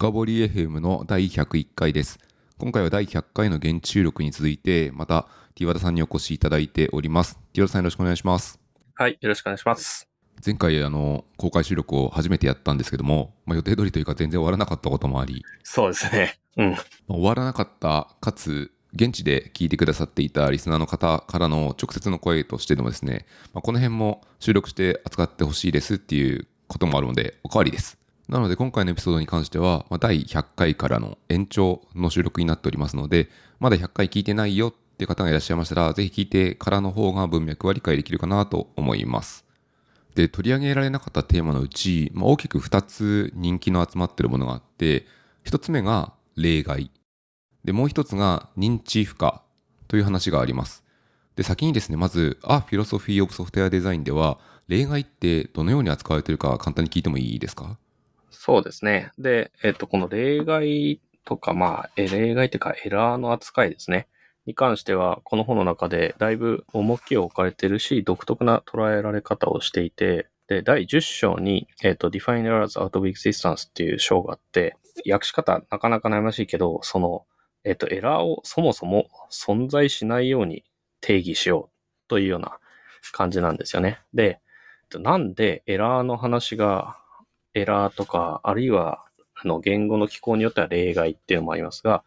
深掘り FM の第101回です。今回は第100回の現地収録に続いて、また T 和田さんにお越しいただいております。T 和田さんよろしくお願いします。はい、よろしくお願いします。前回あの公開収録を初めてやったんですけども、まあ、予定通りというか全然終わらなかったこともあり、そうですね。うん。まあ終わらなかったかつ現地で聞いてくださっていたリスナーの方からの直接の声としてでもですね、まあ、この辺も収録して扱ってほしいですっていうこともあるのでおかわりですなので今回のエピソードに関しては、まあ、第100回からの延長の収録になっておりますのでまだ100回聞いてないよって方がいらっしゃいましたらぜひ聞いてからの方が文脈は理解できるかなと思います。で取り上げられなかったテーマのうち、まあ、大きく2つ人気の集まっているものがあって1つ目が例外。でもう1つが認知負荷という話があります。で先にですねまず「A Philosophy of Software Design」では例外ってどのように扱われているか簡単に聞いてもいいですか？そうですね。で、えっと、この例外とか、まあ、え例外というかエラーの扱いですね。に関しては、この本の中でだいぶ重きを置かれてるし、独特な捉えられ方をしていて、で、第10章に、えっと、Define Errors Out of Existence っていう章があって、訳し方なかなか悩ましいけど、その、えっと、エラーをそもそも存在しないように定義しようというような感じなんですよね。で、なんでエラーの話が、エラーとか、あるいは、あの、言語の機構によっては例外っていうのもありますが、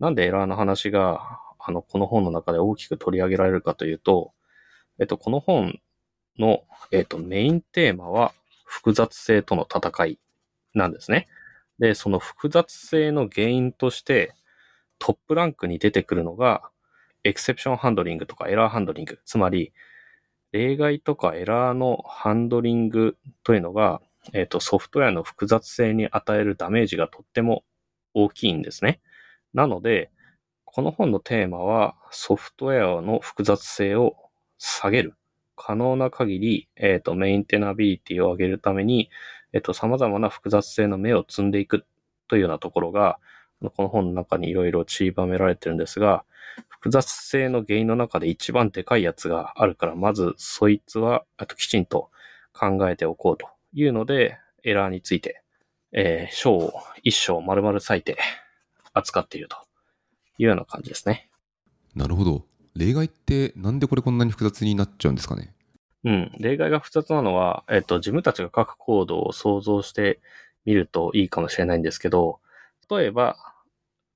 なんでエラーの話が、あの、この本の中で大きく取り上げられるかというと、えっと、この本の、えっと、メインテーマは、複雑性との戦いなんですね。で、その複雑性の原因として、トップランクに出てくるのが、エクセプションハンドリングとかエラーハンドリング。つまり、例外とかエラーのハンドリングというのが、えっ、と、ソフトウェアの複雑性に与えるダメージがとっても大きいんですね。なので、この本のテーマは、ソフトウェアの複雑性を下げる。可能な限り、えっ、と、メインテナビリティを上げるために、えっ、と、様々な複雑性の目を積んでいくというようなところが、この本の中にいろいろ散りばめられてるんですが、複雑性の原因の中で一番でかいやつがあるから、まずそいつは、あときちんと考えておこうというので、エラーについて、えー章を一章丸々割いて扱っているというような感じですね。なるほど例外ってなんでこれこんなに複雑になっちゃうんですかね？うん。例外が複雑なのは、えっ、と、自分たちが書くコードを想像してみるといいかもしれないんですけど、例えば、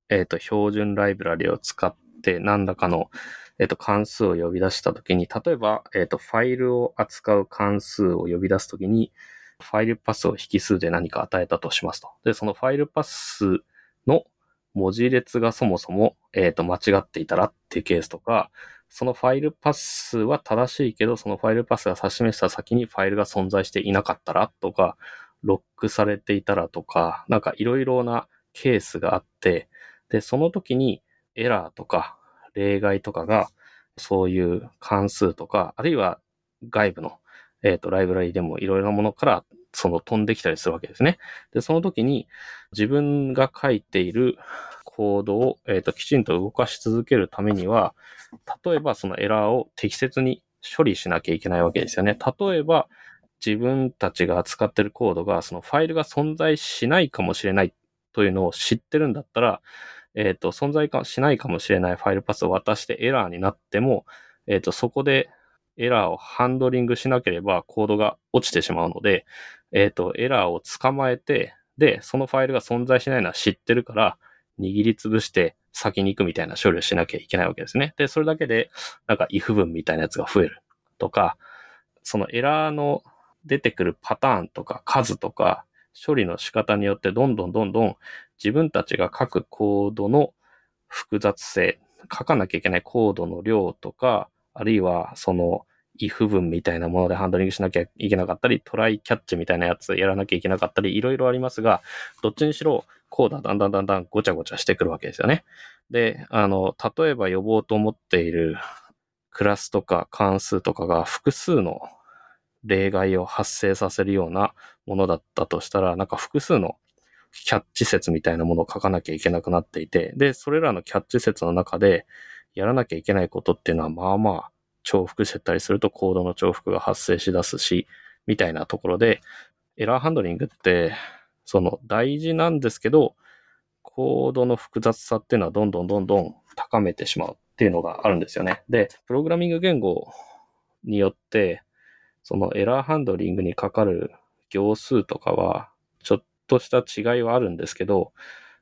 えっ、と、標準ライブラリを使って何らかの、えっ、と、関数を呼び出したときに、例えば、えっ、と、ファイルを扱う関数を呼び出すときに、ファイルパスを引数で何か与えたとしますと。で、そのファイルパスの文字列がそもそも、えっ、と、間違っていたらっていうケースとか、そのファイルパスは正しいけど、そのファイルパスが指し示した先にファイルが存在していなかったらとか、ロックされていたらとか、なんかいろいろなケースがあって、で、その時にエラーとか例外とかが、そういう関数とか、あるいは外部の、えっ、と、ライブラリでもいろいろなものから、その飛んできたりするわけですね。で、その時に自分が書いているコードを、えっ、と、きちんと動かし続けるためには、例えばそのエラーを適切に処理しなきゃいけないわけですよね。例えば、自分たちが扱ってるコードが、そのファイルが存在しないかもしれないというのを知ってるんだったら、えっ、と、存在しないかもしれないファイルパスを渡してエラーになっても、えっ、と、そこでエラーをハンドリングしなければコードが落ちてしまうので、えっ、と、エラーを捕まえて、で、そのファイルが存在しないのは知ってるから、握りつぶして先に行くみたいな処理をしなきゃいけないわけですね。で、それだけで、なんか if 文みたいなやつが増えるとか、そのエラーの出てくるパターンとか数とか処理の仕方によってどんどんどんどん自分たちが書くコードの複雑性、書かなきゃいけないコードの量とか、あるいはその if 文みたいなものでハンドリングしなきゃいけなかったり、トライキャッチみたいなやつやらなきゃいけなかったり、いろいろありますが、どっちにしろコードはだんだんだんだんごちゃごちゃしてくるわけですよね。で、あの、例えば呼ぼうと思っているクラスとか関数とかが複数の例外を発生させるようなものだったとしたら、なんか複数のキャッチ説みたいなものを書かなきゃいけなくなっていて、で、それらのキャッチ説の中でやらなきゃいけないことっていうのは、まあまあ重複してたりするとコードの重複が発生しだすし、みたいなところで、エラーハンドリングって、その大事なんですけど、コードの複雑さっていうのはどんどんどんどん高めてしまうっていうのがあるんですよね。で、プログラミング言語によって、そのエラーハンドリングにかかる行数とかは、ちょっとした違いはあるんですけど、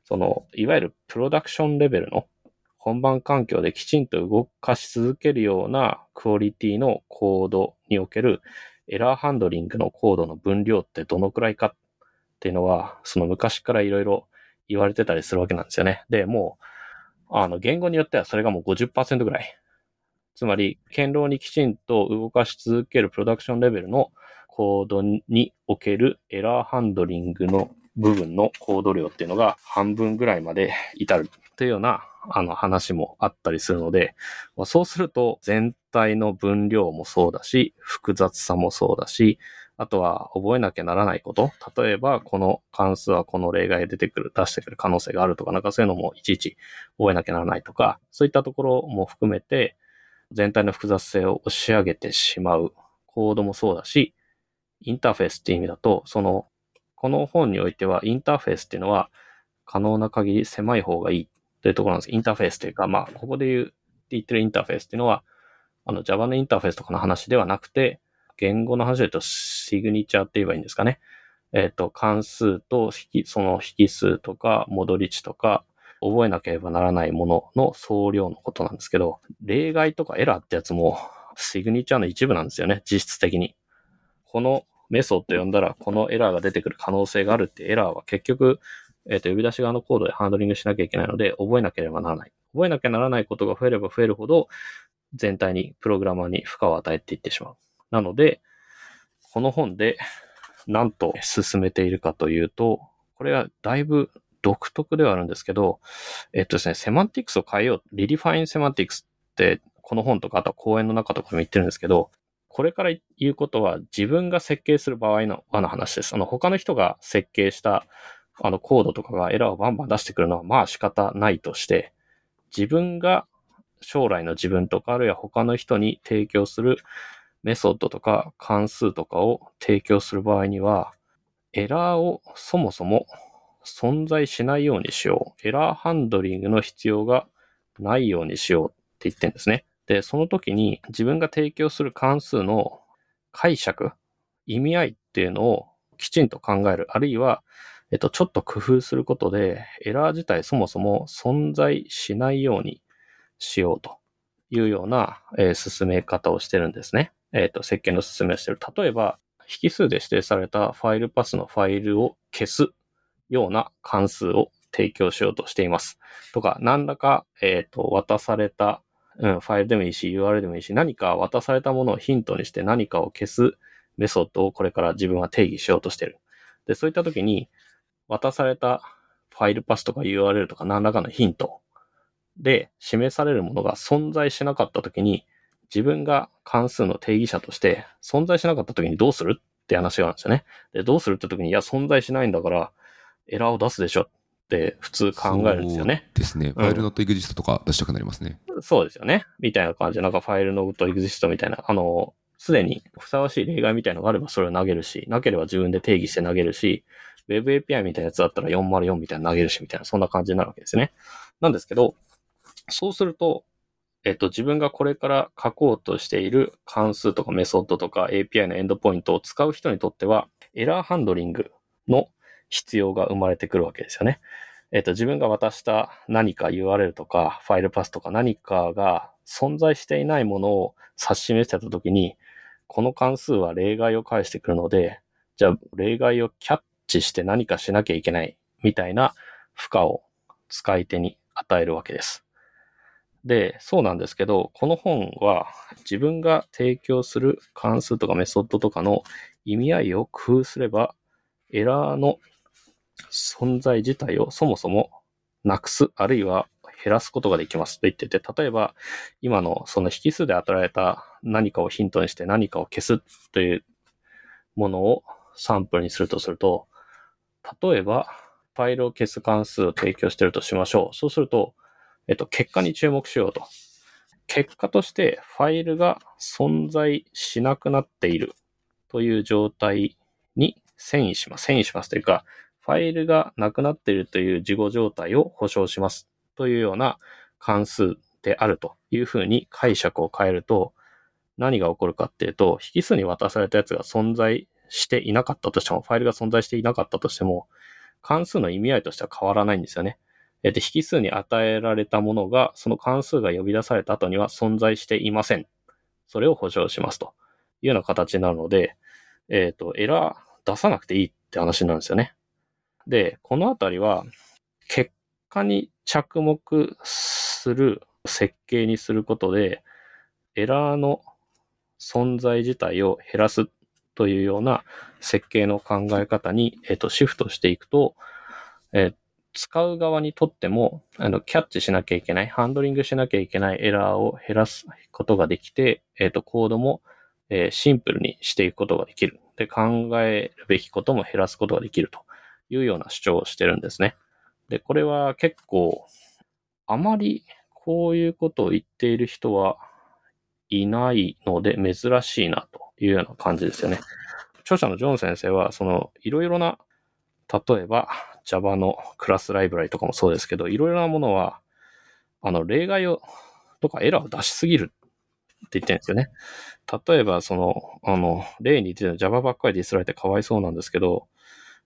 その、いわゆるプロダクションレベルの本番環境できちんと動かし続けるようなクオリティのコードにおけるエラーハンドリングのコードの分量ってどのくらいかっていうのは、その昔からいろいろ言われてたりするわけなんですよね。で、もう、あの、言語によってはそれがもう50%ぐらい。つまり、堅牢にきちんと動かし続けるプロダクションレベルのコードにおけるエラーハンドリングの部分のコード量っていうのが半分ぐらいまで至るというようなあの話もあったりするので、まそうすると全体の分量もそうだし、複雑さもそうだし、あとは覚えなきゃならないこと。例えば、この関数はこの例外出てくる、出してくる可能性があるとか、なんかそういうのもいちいち覚えなきゃならないとか、そういったところも含めて、全体の複雑性を押し上げてしまうコードもそうだし、インターフェースっていう意味だと、その、この本においてはインターフェースっていうのは可能な限り狭い方がいいというところなんです。インターフェースというか、まあ、ここで言う、言ってるインターフェースっていうのは、あの Java のインターフェースとかの話ではなくて、言語の話で言うとシグニチャーって言えばいいんですかね。えっ、ー、と、関数と引き、その引数とか戻り値とか、覚えなければならないものの総量のことなんですけど、例外とかエラーってやつもシグニチャーの一部なんですよね、実質的に。このメソッド呼んだらこのエラーが出てくる可能性があるってエラーは結局えっ、ー、と、呼び出し側のコードでハンドリングしなきゃいけないので、覚えなければならない。覚えなきゃならないことが増えれば増えるほど、全体に、プログラマーに負荷を与えていってしまう。なので、この本で何を勧めているかというと、これはだいぶ独特ではあるんですけど、えっとですね、セマンティクスを変えよう。リ redefine semantics って、この本とか、あとは講演の中とかも言ってるんですけど、これから言うことは自分が設計する場合のの話です。あの、他の人が設計したあのコードとかがエラーをバンバン出してくるのはまあ仕方ないとして、自分が将来の自分とかあるいは他の人に提供するメソッドとか関数とかを提供する場合には、エラーをそもそも存在しないようにしよう。エラーハンドリングの必要がないようにしようって言ってるんですね。で、その時に自分が提供する関数の解釈、意味合いっていうのをきちんと考える。あるいはえっと、ちょっと工夫することで、エラー自体そもそも存在しないようにしようというような、えー、進め方をしてるんですね。えっ、と、設計の進めをしてる。例えば、引数で指定されたファイルパスのファイルを消すような関数を提供しようとしています。とか、何らか、えっ、ー、と、渡された、うん、ファイルでもいいし、URL でもいいし、何か渡されたものをヒントにして何かを消すメソッドをこれから自分は定義しようとしてる。で、そういった時に、渡されたファイルパスとか URL とか何らかのヒントで示されるものが存在しなかったときに、自分が関数の定義者として存在しなかったときにどうするって話があるんですよね。で、どうするってときに、いや、存在しないんだから、エラーを出すでしょって普通考えるんですよね。ですね。ファイルノットエグジストとか出したくなりますね、うん。そうですよね。みたいな感じで、なんかファイルノットエグジストみたいな、あの、すでにふさわしい例外みたいなのがあればそれを投げるし、なければ自分で定義して投げるし、Web API みたいなやつだったら404みたいな投げるしみたいな、そんな感じになるわけですね。なんですけど、そうすると、えっと、自分がこれから書こうとしている関数とかメソッドとか API のエンドポイントを使う人にとっては、エラーハンドリングの必要が生まれてくるわけですよね。えっと、自分が渡した何か URL とかファイルパスとか何かが存在していないものを指し示してたときに、この関数は例外を返してくるので、じゃあ例外をキャッ致して何かしなきゃいけないみたいな負荷を使い手に与えるわけです。で、そうなんですけど、この本は自分が提供する関数とかメソッドとかの意味合いを工夫すれば、エラーの存在自体をそもそもなくす、あるいは減らすことができますと言ってて、例えば今のその引数で与えられた何かをヒントにして何かを消すというものをサンプルにするとすると、例えば、ファイルを消す関数を提供しているとしましょう。そうすると、えっと、結果に注目しようと。結果としてファイルが存在しなくなっているという状態に遷移します。遷移しますというか、ファイルがなくなっているという事後状態を保証しますというような関数であるというふうに解釈を変えると、何が起こるかっていうと、引数に渡されたやつが存在していなかったとしても、ファイルが存在していなかったとしても、関数の意味合いとしては変わらないんですよね。で、引数に与えられたものが、その関数が呼び出された後には存在していません。それを保証しますというような形なので、えっ、と、エラー出さなくていいって話なんですよね。で、このあたりは、結果に着目する設計にすることで、エラーの存在自体を減らすというような設計の考え方に、えっ、ー、と、シフトしていくと、えー、使う側にとっても、あの、キャッチしなきゃいけない、ハンドリングしなきゃいけないエラーを減らすことができて、えっ、ー、と、コードも、え、シンプルにしていくことができる。で、考えるべきことも減らすことができるというような主張をしてるんですね。で、これは結構、あまりこういうことを言っている人はいないので珍しいなというような感じですよね。著者のジョン先生は、その、いろいろな、例えば Java のクラスライブラリとかもそうですけど、いろいろなものは、あの、例外を、とかエラーを出しすぎるって言ってるんですよね。例えば、その、あの、例に言ってた Java ばっかりディスられてかわいそうなんですけど、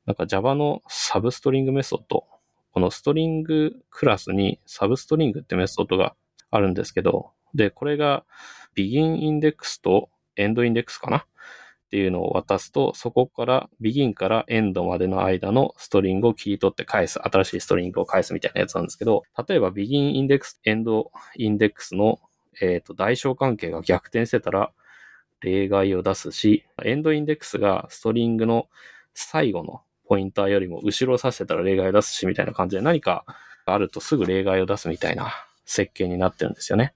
なんか Java の substring メソッド、この String クラスに substring ってメソッドがあるんですけど、で、これが begin index と end index かなっていうのを渡すと、そこから begin から end までの間のストリングを切り取って返す、新しいストリングを返すみたいなやつなんですけど、例えば begin index、end index の、えっ、ー、と代償関係が逆転してたら、例外を出すし、エンドインデックスがストリングの最後のポインターよりも後ろを指してたら例外を出すし、みたいな感じで何かあるとすぐ例外を出すみたいな設計になってるんですよね。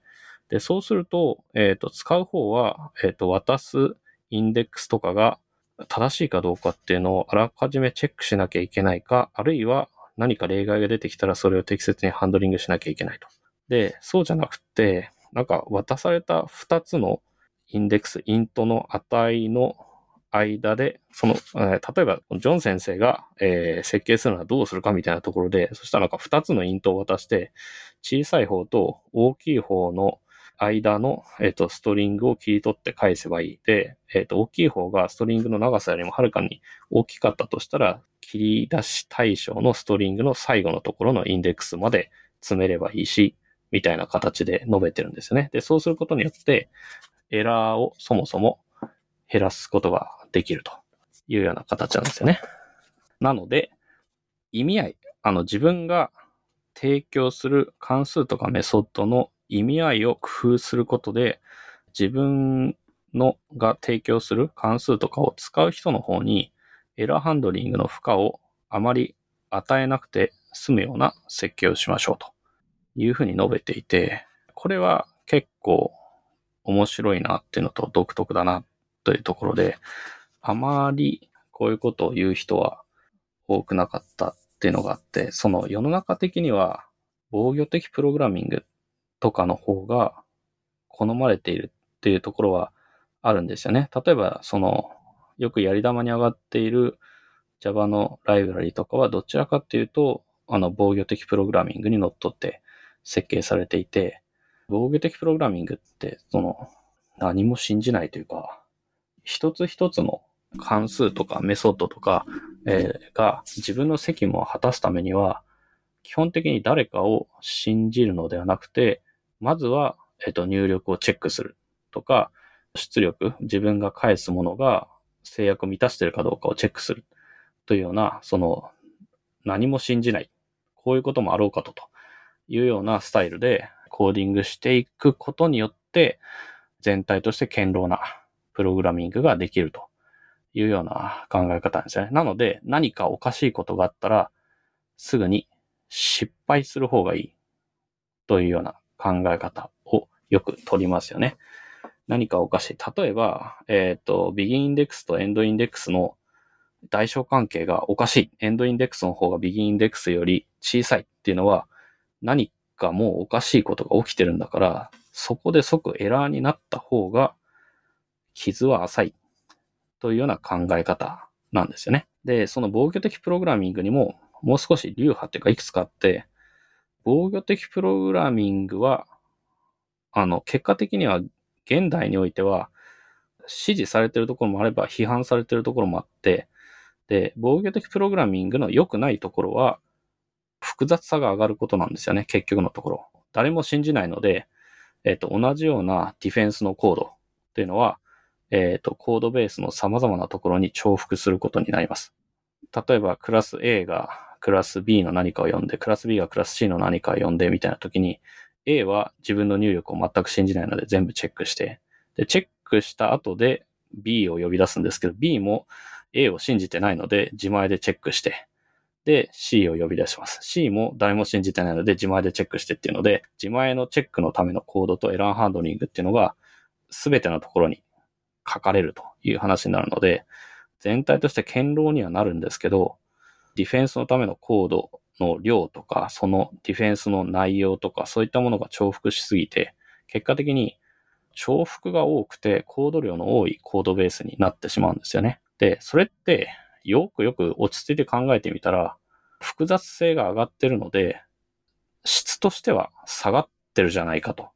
で、そうすると、えっ、ー、と、使う方は、えっ、ー、と、渡すインデックスとかが正しいかどうかっていうのをあらかじめチェックしなきゃいけないか、あるいは何か例外が出てきたらそれを適切にハンドリングしなきゃいけないと。で、そうじゃなくて、なんか渡された2つのインデックス、イントの値の間で、その、え、例えば、ジョン先生が、えー、設計するのはどうするかみたいなところで、そしたらなんか2つのイントを渡して、小さい方と大きい方の間の、えっ、ー、と、ストリングを切り取って返せばいい。で、えっ、ー、と、大きい方がストリングの長さよりもはるかに大きかったとしたら、切り出し対象のストリングの最後のところのインデックスまで詰めればいいし、みたいな形で述べてるんですよね。で、そうすることによって、エラーをそもそも減らすことができるというような形なんですよね。なので、意味合い、あの自分が提供する関数とかメソッドの意味合いを工夫することで、自分のが提供する関数とかを使う人の方にエラーハンドリングの負荷をあまり与えなくて済むような設計をしましょうというふうに述べていて、これは結構面白いなっていうのと独特だなというところで、あまりこういうことを言う人は多くなかったっていうのがあって、その世の中的には防御的プログラミングとかの方が好まれているっていうところはあるんですよね。例えば、その、よくやり玉に上がっている Java のライブラリとかはどちらかっていうと、あの、防御的プログラミングにのっとって設計されていて、防御的プログラミングって、その、何も信じないというか、一つ一つの関数とかメソッドとか、えー、が自分の責務を果たすためには、基本的に誰かを信じるのではなくて、まずは、えっと、入力をチェックするとか、出力、自分が返すものが制約を満たしているかどうかをチェックする。というような、その、何も信じない。こういうこともあろうかと、と。いうようなスタイルでコーディングしていくことによって、全体として堅牢なプログラミングができると。いうような考え方なんですね。なので、何かおかしいことがあったら、すぐに失敗する方がいいというような考え方をよく取りますよね。何かおかしい。例えば、えっ、ー、と、ビギンインデックスとエンドインデックスの代償関係がおかしい。エンドインデックスの方がビギンインデックスより小さいっていうのは、何かもうおかしいことが起きてるんだから、そこで即エラーになった方が、傷は浅い。というような考え方なんですよね。で、その防御的プログラミングにももう少し流派っていうかいくつかあって、防御的プログラミングは、あの、結果的には現代においては支持されてるところもあれば批判されてるところもあって、で、防御的プログラミングの良くないところは複雑さが上がることなんですよね、結局のところ。誰も信じないので、えっ、と、同じようなディフェンスのコードっていうのは、えっ、と、コードベースの様々なところに重複することになります。例えば、クラス A がクラス B の何かを読んで、クラス B がクラス C の何かを読んでみたいな時に、A は自分の入力を全く信じないので全部チェックして、で、チェックした後で B を呼び出すんですけど、B も A を信じてないので自前でチェックして、で、C を呼び出します。C も誰も信じてないので自前でチェックしてっていうので、自前のチェックのためのコードとエラーハンドリングっていうのが全てのところに書かれるという話になるので、全体として堅牢にはなるんですけど、ディフェンスのためのコードの量とか、そのディフェンスの内容とか、そういったものが重複しすぎて、結果的に重複が多くてコード量の多いコードベースになってしまうんですよね。で、それってよくよく落ち着いて考えてみたら、複雑性が上がってるので、質としては下がってるじゃないかと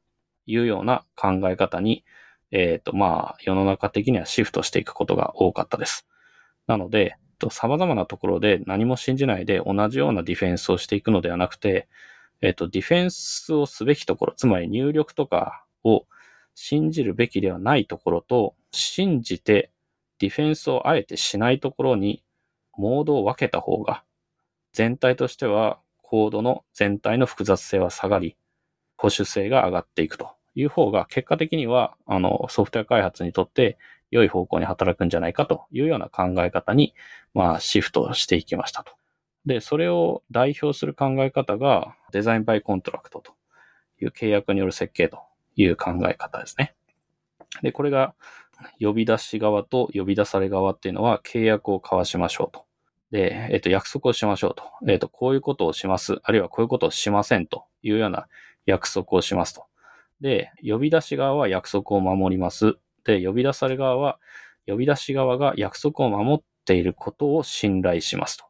いうような考え方に、えっ、と、まあ、世の中的にはシフトしていくことが多かったです。なので、と様々なところで何も信じないで同じようなディフェンスをしていくのではなくて、えっ、と、ディフェンスをすべきところ、つまり入力とかを信じるべきではないところと、信じてディフェンスをあえてしないところにモードを分けた方が、全体としてはコードの全体の複雑性は下がり、保守性が上がっていくという方が、結果的には、あの、ソフトウェア開発にとって良い方向に働くんじゃないかというような考え方に、まあ、シフトしていきましたと。で、それを代表する考え方が、デザインバイコントラクトという契約による設計という考え方ですね。で、これが、呼び出し側と呼び出され側っていうのは契約を交わしましょうと。で、えっ、と、約束をしましょうと。えっ、と、こういうことをします。あるいはこういうことをしませんというような約束をしますと。で、呼び出し側は約束を守ります。で、呼び出され側は、呼び出し側が約束を守っていることを信頼しますと。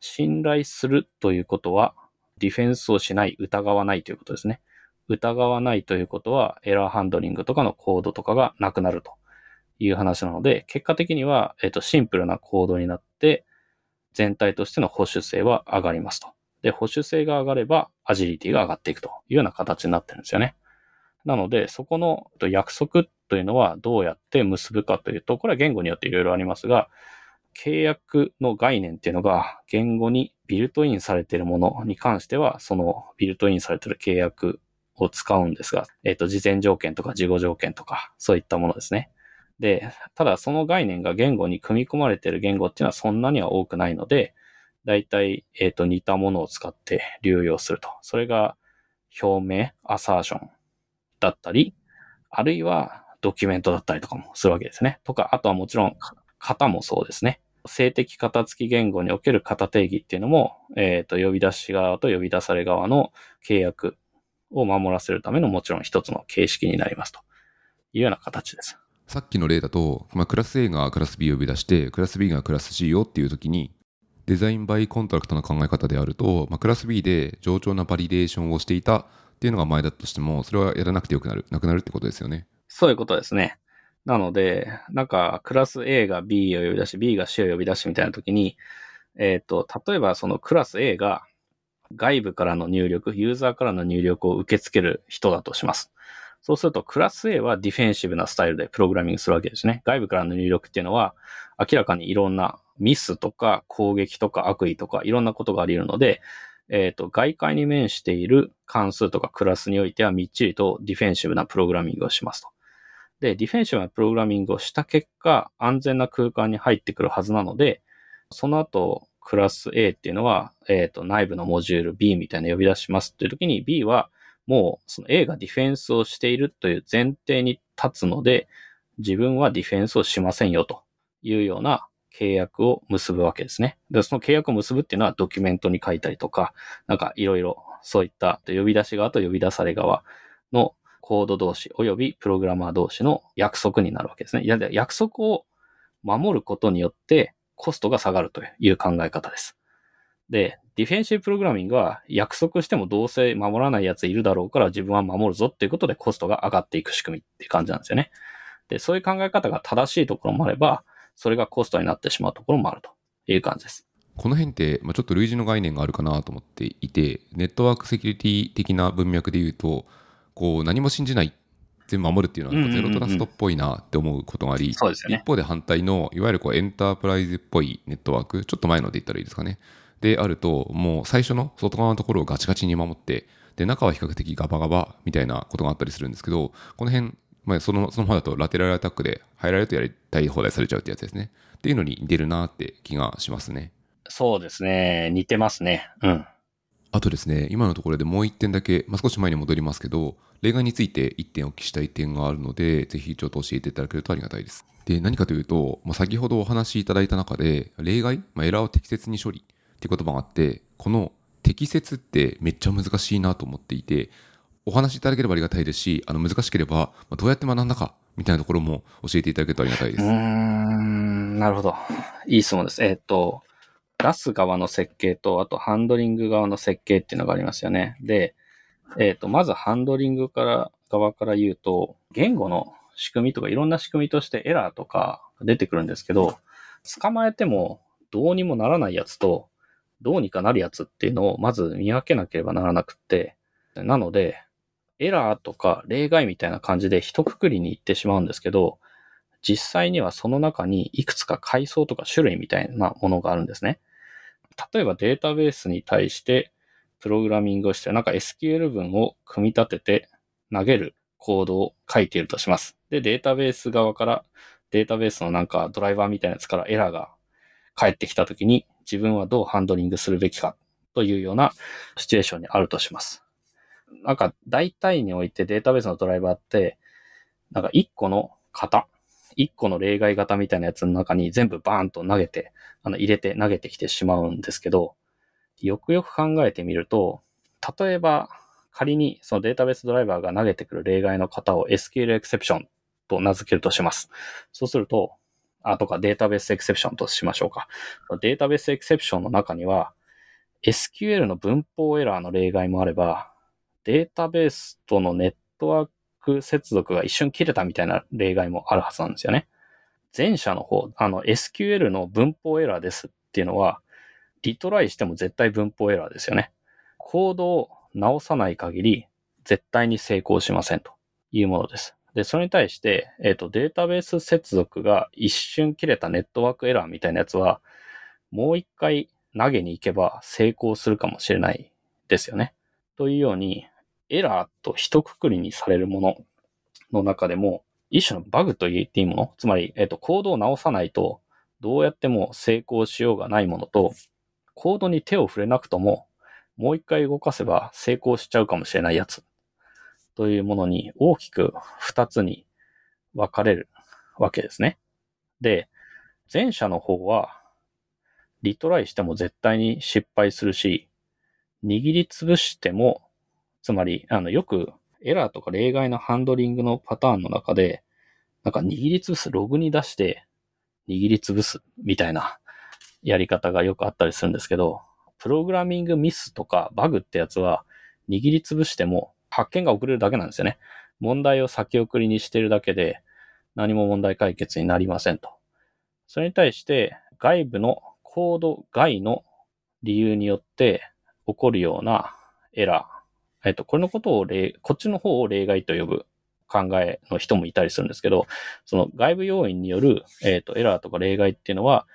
信頼するということは、ディフェンスをしない、疑わないということですね。疑わないということは、エラーハンドリングとかのコードとかがなくなるという話なので、結果的には、えっ、と、シンプルなコードになって、全体としての保守性は上がりますと。で、保守性が上がれば、アジリティが上がっていくというような形になってるんですよね。なので、そこの約束というのはどうやって結ぶかというと、これは言語によっていろいろありますが、契約の概念っていうのが言語にビルトインされているものに関しては、そのビルトインされている契約を使うんですが、えっ、と、事前条件とか事後条件とか、そういったものですね。で、ただその概念が言語に組み込まれている言語っていうのはそんなには多くないので、大体、えっ、と、似たものを使って流用すると。それが表明、アサーションだったり、あるいはドキュメントだったりとかもするわけですね。とか、あとはもちろん型もそうですね。性的型付き言語における型定義っていうのも、えっ、と、呼び出し側と呼び出され側の契約を守らせるためのもちろん一つの形式になりますというような形です。さっきの例だと、まあ、クラス A がクラス B を呼び出して、クラス B がクラス C をっていう時に、Design by Contract の考え方であると、まあ、クラス B で冗長なバリデーションをしていたっていうのが前だとしても、それはやらなくてよくなる、なくなるってことですよね。そういうことですね。なので、なんか、クラス A が B を呼び出し、B が C を呼び出しみたいな時に、えっ、と、例えばそのクラス A が外部からの入力、ユーザーからの入力を受け付ける人だとします。そうすると、クラス A はディフェンシブなスタイルでプログラミングするわけですね。外部からの入力っていうのは、明らかにいろんなミスとか攻撃とか悪意とかいろんなことがあり得るので、えっ、と、外界に面している関数とかクラスにおいてはみっちりとディフェンシブなプログラミングをしますと。で、ディフェンシブなプログラミングをした結果、安全な空間に入ってくるはずなので、その後、クラス A っていうのは、えっ、と、内部のモジュール B みたいな呼び出しますっていう時に B はもうその A がディフェンスをしているという前提に立つので、自分はディフェンスをしませんよというような契約を結ぶわけですね。で、その契約を結ぶっていうのはドキュメントに書いたりとか、なんかいろいろそういった呼び出し側と呼び出され側のコード同士及びプログラマー同士の約束になるわけですね。や、約束を守ることによってコストが下がるという考え方です。で、ディフェンシブプログラミングは約束してもどうせ守らないやついるだろうから自分は守るぞっていうことでコストが上がっていく仕組みっていう感じなんですよね。で、そういう考え方が正しいところもあれば、それがコストになってしまうところもあるという感じです。この辺って、まあ、ちょっと類似の概念があるかなと思っていて、ネットワークセキュリティ的な文脈で言うと、こう何も信じない、全部守るっていうのはゼロトラストっぽいなって思うことがあり、そうですよね一。方で反対の、いわゆるこうエンタープライズっぽいネットワーク、ちょっと前ので言ったらいいですかね。であると、もう最初の外側のところをガチガチに守って、で、中は比較的ガバガバみたいなことがあったりするんですけど、この辺、まあ、そのそのままだとラテラルアタックで入られるとやりたい放題されちゃうってやつですね。っていうのに似てるなって気がしますね。そうですね。似てますね。うん。あとですね、今のところでもう一点だけ、まあ、少し前に戻りますけど、例外について一点お聞きしたい点があるので、ぜひちょっと教えていただけるとありがたいです。で、何かというと、まあ、先ほどお話しいただいた中で、例外、まあ、エラーを適切に処理っていう言葉があって、この適切ってめっちゃ難しいなと思っていて、お話しいただければありがたいですし、あの難しければ、どうやって学んだかみたいなところも教えていただけるとありがたいです。うん、なるほど。いい質問です。えっ、と、出す側の設計と、あとハンドリング側の設計っていうのがありますよね。で、えっ、と、まずハンドリングから、側から言うと、言語の仕組みとかいろんな仕組みとしてエラーとか出てくるんですけど、捕まえてもどうにもならないやつと、どうにかなるやつっていうのをまず見分けなければならなくって、なので、エラーとか例外みたいな感じで一括りに言ってしまうんですけど、実際にはその中にいくつか階層とか種類みたいなものがあるんですね。例えばデータベースに対してプログラミングをして、なんか SQL 文を組み立てて投げるコードを書いているとします。で、データベース側から、データベースのなんかドライバーみたいなやつからエラーが返ってきたときに自分はどうハンドリングするべきかというようなシチュエーションにあるとします。なんか大体においてデータベースのドライバーって、なんか一個の型、一個の例外型みたいなやつの中に全部バーンと投げて、あの入れて投げてきてしまうんですけど、よくよく考えてみると、例えば仮にそのデータベースドライバーが投げてくる例外の型を SQL エクセプションと名付けるとします。そうすると、あ、とかデータベースエクセプションとしましょうか。データベースエクセプションの中には、SQL の文法エラーの例外もあれば、データベースとのネットワーク接続が一瞬切れたみたいな例外もあるはずなんですよね。前者の方、あの SQL の文法エラーですっていうのは、リトライしても絶対文法エラーですよね。コードを直さない限り、絶対に成功しませんというものです。で、それに対して、えっ、と、データベース接続が一瞬切れたネットワークエラーみたいなやつは、もう一回投げに行けば成功するかもしれないですよね。というように、エラーと一括りにされるものの中でも、一種のバグと言っていいもの、つまり、えっ、と、コードを直さないと、どうやっても成功しようがないものと、コードに手を触れなくとも、もう一回動かせば成功しちゃうかもしれないやつ、というものに大きく二つに分かれるわけですね。で、前者の方は、リトライしても絶対に失敗するし、握りつぶしても、つまり、あの、よくエラーとか例外のハンドリングのパターンの中で、なんか握りつぶす、ログに出して握りつぶすみたいなやり方がよくあったりするんですけど、プログラミングミスとかバグってやつは握りつぶしても発見が遅れるだけなんですよね。問題を先送りにしてるだけで何も問題解決になりませんと。それに対して外部のコード外の理由によって起こるようなエラー。えっと、これのことを例、こっちの方を例外と呼ぶ考えの人もいたりするんですけど、その外部要因による、えっと、エラーとか例外っていうのは、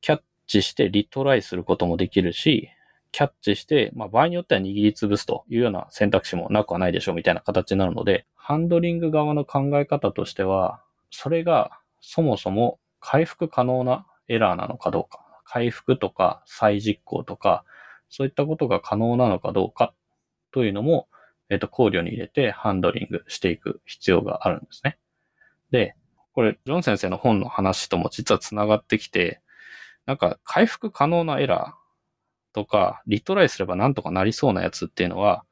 キャッチしてリトライすることもできるし、キャッチして、まあ、場合によっては握りつぶすというような選択肢もなくはないでしょうみたいな形になるので、ハンドリング側の考え方としては、それがそもそも回復可能なエラーなのかどうか、回復とか再実行とか、そういったことが可能なのかどうかというのも、えっと、考慮に入れてハンドリングしていく必要があるんですね。で、これ、ジョン先生の本の話とも実は繋がってきて、なんか回復可能なエラーとか、リトライすればなんとかなりそうなやつっていうのは、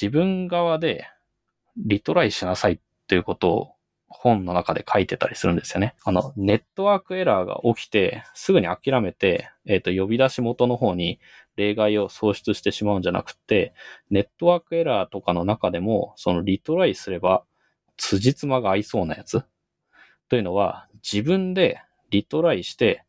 自分側でリトライしなさいっていうことを本の中で書いてたりするんですよね。あの、ネットワークエラーが起きて、すぐに諦めて、えっ、ー、と、呼び出し元の方に例外を創出してしまうんじゃなくて、ネットワークエラーとかの中でも、そのリトライすれば、辻褄が合いそうなやつ？というのは、自分でリトライして、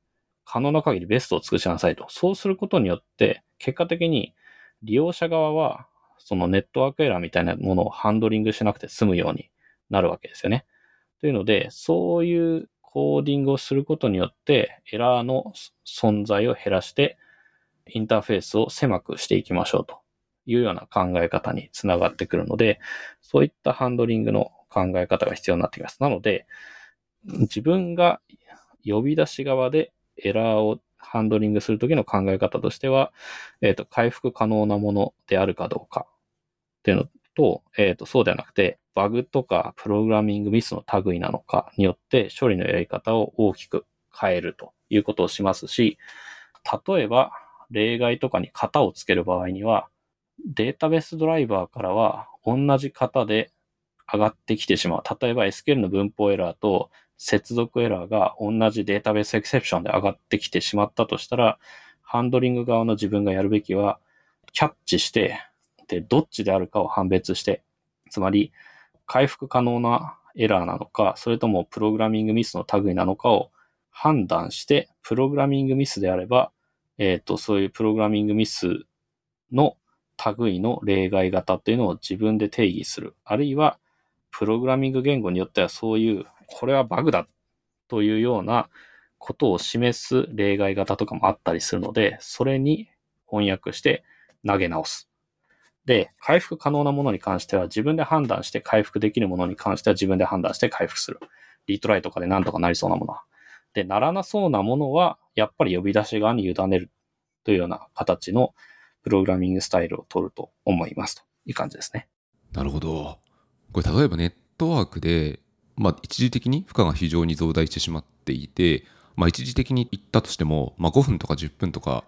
可能な限りベストを尽くしなさいと。そうすることによって、結果的に利用者側は、そのネットワークエラーみたいなものをハンドリングしなくて済むようになるわけですよね。というので、そういうコーディングをすることによって、エラーの存在を減らして、インターフェースを狭くしていきましょうというような考え方につながってくるので、そういったハンドリングの考え方が必要になってきます。なので、自分が呼び出し側でエラーをハンドリングするときの考え方としては、えっ、ー、と、回復可能なものであるかどうかっていうのと、えっ、ー、と、そうではなくて、バグとかプログラミングミスの類なのかによって処理のやり方を大きく変えるということをしますし、例えば、例外とかに型をつける場合には、データベースドライバーからは同じ型で上がってきてしまう。例えば SQL の文法エラーと接続エラーが同じデータベースエクセプションで上がってきてしまったとしたら、ハンドリング側の自分がやるべきは、キャッチして、で、どっちであるかを判別して、つまり、回復可能なエラーなのか、それともプログラミングミスの類なのかを判断して、プログラミングミスであれば、えっ、ー、と、そういうプログラミングミスの類の例外型っていうのを自分で定義する。あるいは、プログラミング言語によってはそういう、これはバグだというようなことを示す例外型とかもあったりするので、それに翻訳して投げ直す。で、回復可能なものに関しては自分で判断して回復できるものに関しては自分で判断して回復する。リトライとかでなんとかなりそうなものは。で、ならなそうなものは、やっぱり呼び出し側に委ねるというような形のプログラミングスタイルを取ると思いますという感じですね。なるほど。これ例えばネットワークで、まあ、一時的に負荷が非常に増大してしまっていて、まあ、一時的に行ったとしても、まあ、5分とか10分とか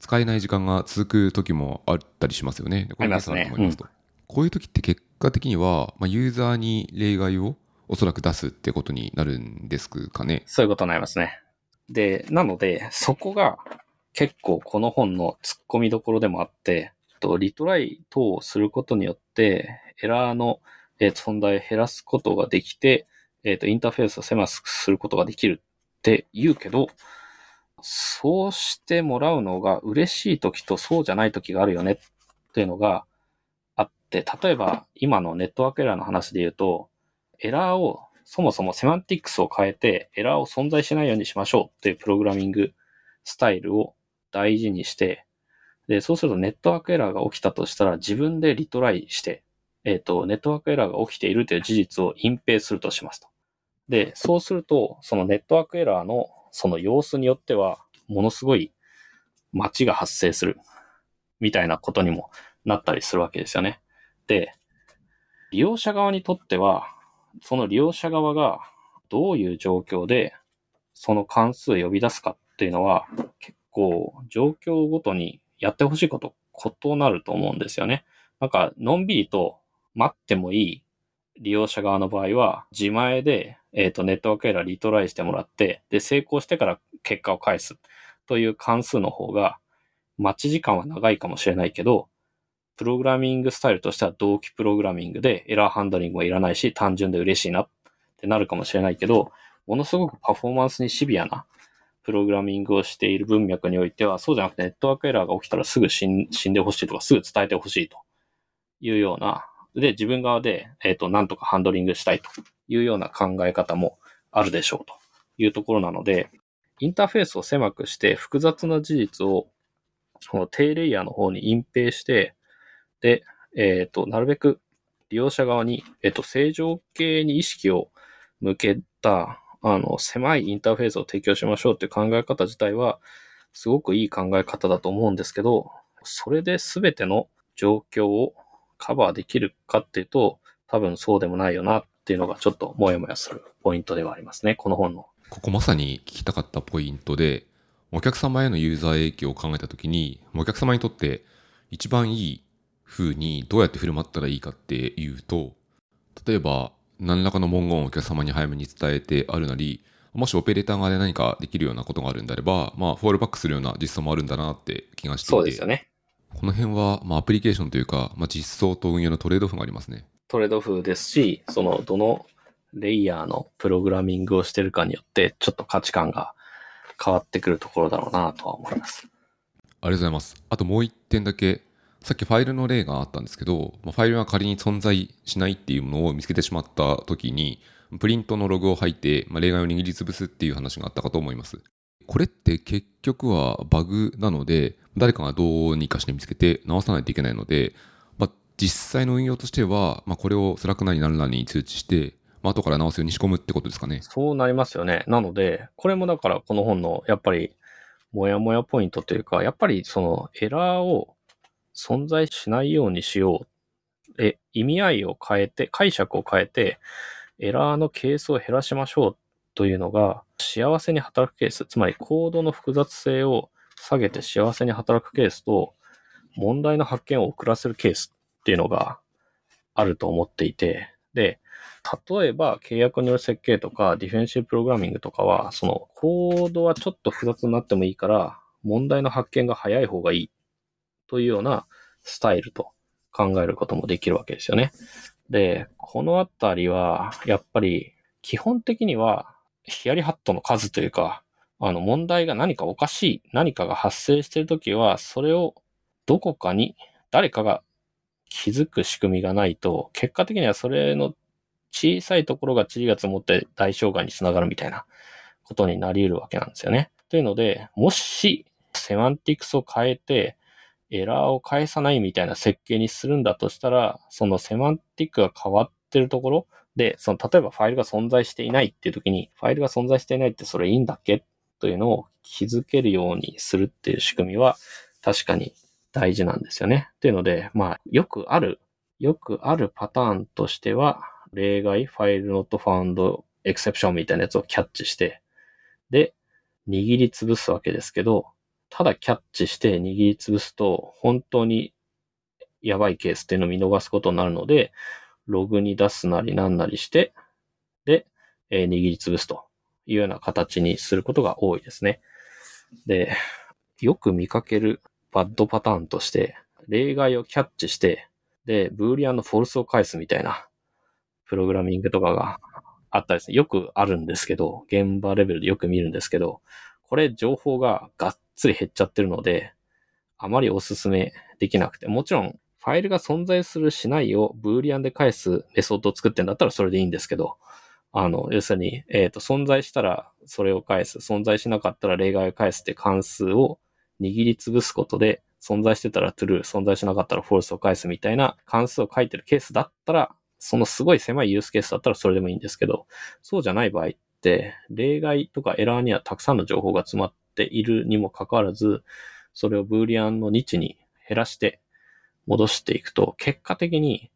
使えない時間が続く時もあったりしますよね。ありますね。うん、こういう時って結果的には、まあ、ユーザーに例外をおそらく出すってことになるんですかね。そういうことになりますね。で、なので、そこが結構この本の突っ込みどころでもあって、とリトライ等をすることによって、エラーの存在を減らすことができて、えっ、ー、と、インターフェースを狭くすることができるって言うけど、そうしてもらうのが嬉しい時とそうじゃない時があるよねっていうのがあって、例えば今のネットワークエラーの話で言うと、エラーをそもそも semantics を変えてエラーを存在しないようにしましょうっていうプログラミングスタイルを大事にして、で、そうするとネットワークエラーが起きたとしたら自分でリトライして、えっ、ー、と、ネットワークエラーが起きているという事実を隠蔽するとしますと。で、そうすると、そのネットワークエラーのその様子によっては、ものすごい街が発生するみたいなことにもなったりするわけですよね。で、利用者側にとっては、その利用者側がどういう状況でその関数を呼び出すかっていうのは結構状況ごとにやってほしいこと異なると思うんですよね。なんかのんびりと待ってもいい利用者側の場合は自前でえっ、ー、と、ネットワークエラーリトライしてもらって、で、成功してから結果を返すという関数の方が、待ち時間は長いかもしれないけど、プログラミングスタイルとしては同期プログラミングでエラーハンドリングもいらないし、単純で嬉しいなってなるかもしれないけど、ものすごくパフォーマンスにシビアなプログラミングをしている文脈においては、そうじゃなくてネットワークエラーが起きたらすぐ死んでほしいとか、すぐ伝えてほしいというような、で、自分側で、えっ、ー、と、なんとかハンドリングしたいというような考え方もあるでしょうというところなので、インターフェースを狭くして複雑な事実をこの低レイヤーの方に隠蔽して、えっ、ー、と、なるべく利用者側に、えっ、ー、と、正常系に意識を向けた、あの、狭いインターフェースを提供しましょうっていう考え方自体は、すごくいい考え方だと思うんですけど、それで全ての状況をカバーできるかっていうと、多分そうでもないよなっっていうのがちょっともやもやするポイントではありますね、この本の。ここまさに聞きたかったポイントで、お客様へのユーザー影響を考えたときに、お客様にとって一番いい風にどうやって振る舞ったらいいかっていうと、例えば何らかの文言をお客様に早めに伝えてあるなり、もしオペレーター側で何かできるようなことがあるんであれば、まあ、フォールバックするような実装もあるんだなって気がしていて。そうですよね。この辺は、まあ、アプリケーションというか、まあ、実装と運用のトレードオフがありますね。トレードオフですし、その、どのレイヤーのプログラミングをしてるかによって、ちょっと価値観が変わってくるところだろうなとは思います。ありがとうございます。あともう一点だけ、さっきファイルの例があったんですけど、まあ、ファイルが仮に存在しないっていうものを見つけてしまった時に、プリントのログを吐いて、まあ、例外を握りつぶすっていう話があったかと思います。これって結局はバグなので、誰かがどうにかして見つけて直さないといけないので、まあ、実際の運用としては、まあ、これを Slack なり何なりに通知して、まあ、後から直すように仕込むってことですかね。そうなりますよね。なので、これもだからこの本のやっぱりもやもやポイントというか、やっぱりそのエラーを存在しないようにしよう。え、意味合いを変えて、解釈を変えて、エラーのケースを減らしましょうというのが、幸せに働くケース、つまりコードの複雑性を下げて幸せに働くケースと、問題の発見を遅らせるケースっていうのがあると思っていて、で、例えば契約による設計とかディフェンシブプログラミングとかは、そのコードはちょっと複雑になってもいいから、問題の発見が早い方がいい。というようなスタイルと考えることもできるわけですよね。で、このあたりは、やっぱり基本的にはヒヤリハットの数というか、あの問題が何かおかしい、何かが発生しているときは、それをどこかに誰かが気づく仕組みがないと、結果的にはそれの小さいところが塵が積もって大障害につながるみたいなことになり得るわけなんですよね。というので、もしセマンティクスを変えてエラーを返さないみたいな設計にするんだとしたら、そのセマンティックが変わってるところで、その例えばファイルが存在していないっていう時に、ファイルが存在していないってそれいいんだっけというのを気づけるようにするっていう仕組みは確かに大事なんですよね。というので、まあ、よくある、よくあるパターンとしては、例外、ファイル not found exception みたいなやつをキャッチして、で、握りつぶすわけですけど、ただキャッチして握りつぶすと、本当にやばいケースっていうのを見逃すことになるので、ログに出すなりなんなりして、で、えー握りつぶすというような形にすることが多いですね。で、よく見かけるバッドパターンとして、例外をキャッチして、で、ブーリアンのフォルスを返すみたいな、プログラミングとかがあったりですね。よくあるんですけど、現場レベルでよく見るんですけど、これ情報ががっつり減っちゃってるので、あまりおすすめできなくて、もちろん、ファイルが存在するしないをブーリアンで返すメソッドを作ってんだったらそれでいいんですけど、あの、要するに、えっ、と、存在したらそれを返す、存在しなかったら例外を返すって関数を握りつぶすことで、存在してたら true、存在しなかったら false を返すみたいな関数を書いてるケースだったら、そのすごい狭いユースケースだったらそれでもいいんですけど、そうじゃない場合っ、例外とかエラーにはたくさんの情報が詰まっているにもかかわらず、それをブーリアンの日に減らして戻していくと、結果的に、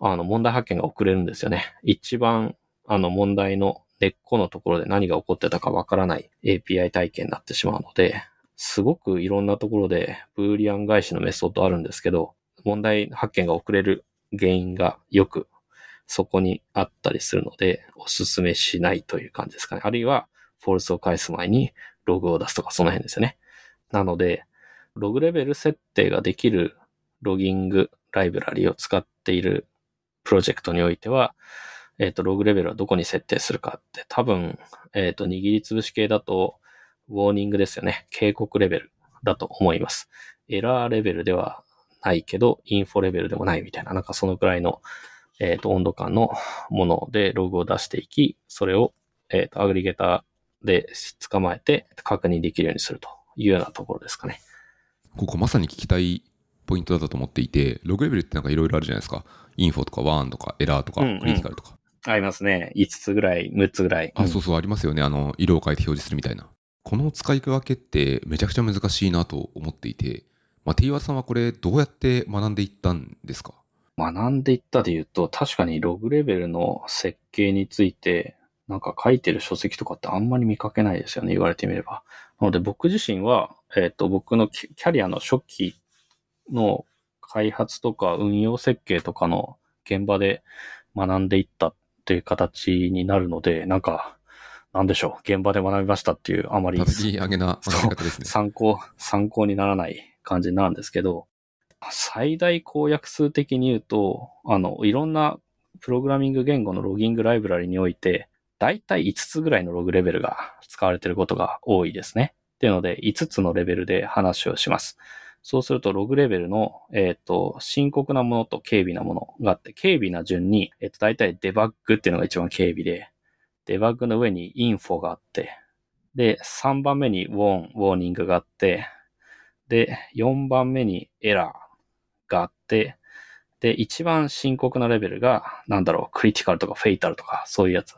あの、問題発見が遅れるんですよね。一番、あの、問題の根っこのところで何が起こってたかわからない API 体験になってしまうので、すごくいろんなところでブーリアン返しのメソッドあるんですけど、問題発見が遅れる原因がよくそこにあったりするので、おすすめしないという感じですかね。あるいは、フォルスを返す前にログを出すとか、その辺ですよね。なので、ログレベル設定ができるロギングライブラリを使っているプロジェクトにおいては、えっ、と、ログレベルはどこに設定するかって、多分、えっ、と、握りつぶし系だと、ウォーニングですよね。警告レベルだと思います。エラーレベルではないけど、インフォレベルでもないみたいな、なんかそのくらいの、えっ、と、温度感のものでログを出していき、それを、えっ、と、アグリゲーターで捕まえて確認できるようにするというようなところですかね。ここまさに聞きたいポイントだと思っていて、ログレベルってなんかいろいろあるじゃないですか。インフォとかワーンとかエラーとかうんうんクリティカルとか。ありますね。5つぐらい、6つぐらい。あ、そうそう、ありますよね。あの、色を変えて表示するみたいな。この使い分けってめちゃくちゃ難しいなと思っていて、まあ、ティーワさんはこれどうやって学んでいったんですか？学んでいったで言うと、確かにログレベルの設計について、なんか書いてる書籍とかってあんまり見かけないですよね、言われてみれば。なので僕自身は、えっ、と、僕のキキャリアの初期の開発とか運用設計とかの現場で学んでいったっていう形になるので、なんか、なんでしょう、現場で学びましたっていう、あまりね。参考、参考にならない感じなんですけど、最大公約数的に言うと、あの、いろんなプログラミング言語のロギングライブラリにおいて、だいたい5つぐらいのログレベルが使われていることが多いですね。っていうので、5つのレベルで話をします。そうすると、ログレベルの、えっ、ー、と、深刻なものと軽微なものがあって、軽微な順に、えっ、ー、と、だいたいデバッグっていうのが一番軽微で、デバッグの上にインフォがあって、で、3番目にウォン、ウォーニングがあって、で、4番目にエラーがあって、で、一番深刻なレベルが、なんだろう、クリティカルとかフェイタルとか、そういうやつ。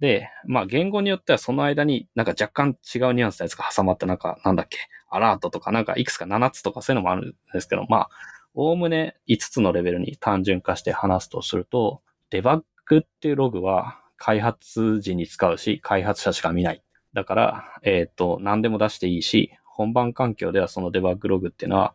で、まあ言語によってはその間になんか若干違うニュアンスのやつが挟まってなんか、なんだっけ、アラートとかなんかいくつか7つとかそういうのもあるんですけど、まあ、おおむね5つのレベルに単純化して話すとすると、デバッグっていうログは開発時に使うし、開発者しか見ない。だから、えっ、ー、と、何でも出していいし、本番環境ではそのデバッグログっていうのは、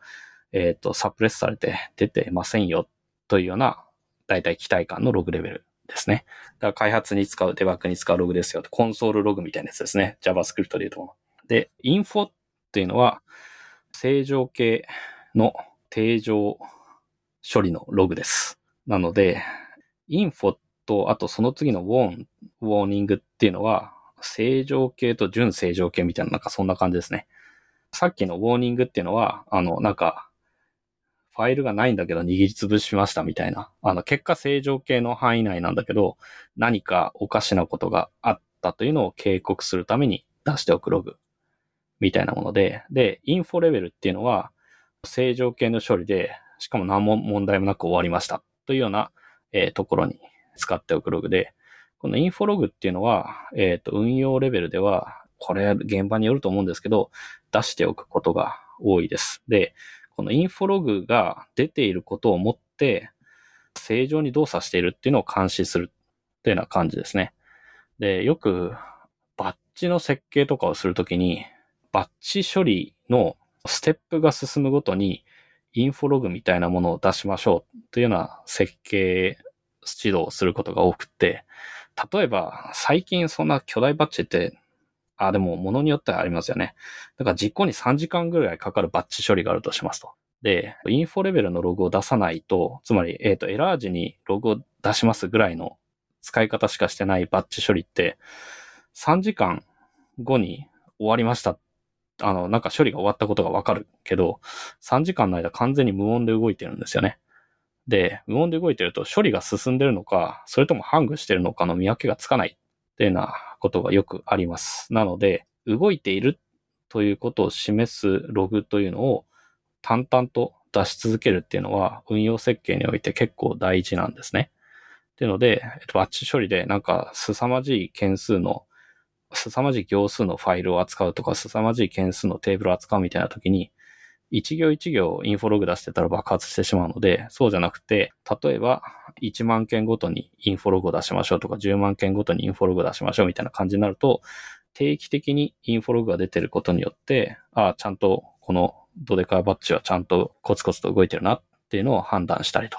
えっ、ー、と、サプレスされて出てませんよというような、だいたい期待感のログレベルですね。だから開発に使う、デバッグに使うログですよ。コンソールログみたいなやつですね。JavaScript で言うと。で、インフォっていうのは、正常形の定常処理のログです。なので、インフォと、あとその次のウォン、ウォーニングっていうのは、正常形と準正常形みたいな、なんかそんな感じですね。さっきのウォーニングっていうのは、あの、なんか、ファイルがないんだけど握りつぶしましたみたいな。あの、結果正常形の範囲内なんだけど、何かおかしなことがあったというのを警告するために出しておくログみたいなもので、で、インフォレベルっていうのは、正常形の処理で、しかも何も問題もなく終わりましたというような、えー、ところに使っておくログで、このインフォログっていうのは、えっ、ー、と、運用レベルでは、これ現場によると思うんですけど、出しておくことが多いです。で、このインフォログが出ていることをもって、正常に動作しているっていうのを監視するっていうような感じですね。で、よくバッジの設計とかをするときに、バッジ処理のステップが進むごとにインフォログみたいなものを出しましょうというような設計指導をすることが多くて、例えば最近そんな巨大バッジってあ、でも、ものによってはありますよね。だから実行に3時間ぐらいかかるバッチ処理があるとしますと。で、インフォレベルのログを出さないと、つまり、えっ、ー、と、エラー時にログを出しますぐらいの使い方しかしてないバッチ処理って、3時間後に終わりました。あの、なんか処理が終わったことがわかるけど、3時間の間完全に無音で動いてるんですよね。で、無音で動いてると処理が進んでるのか、それともハングしてるのかの見分けがつかないっていうようなことがよくあります。なので、動いているということを示すログというのを淡々と出し続けるっていうのは運用設計において結構大事なんですね。っていうので、えっとバッチ処理でなんか凄まじい件数の、凄まじい行数のファイルを扱うとか、凄まじい件数のテーブルを扱うみたいな時に、一行一行インフォログ出してたら爆発してしまうので、そうじゃなくて、例えば1万件ごとにインフォログを出しましょうとか、10万件ごとにインフォログを出しましょうみたいな感じになると、定期的にインフォログが出てることによって、ああ、ちゃんとこのドデカバッジはちゃんとコツコツと動いてるなっていうのを判断したりと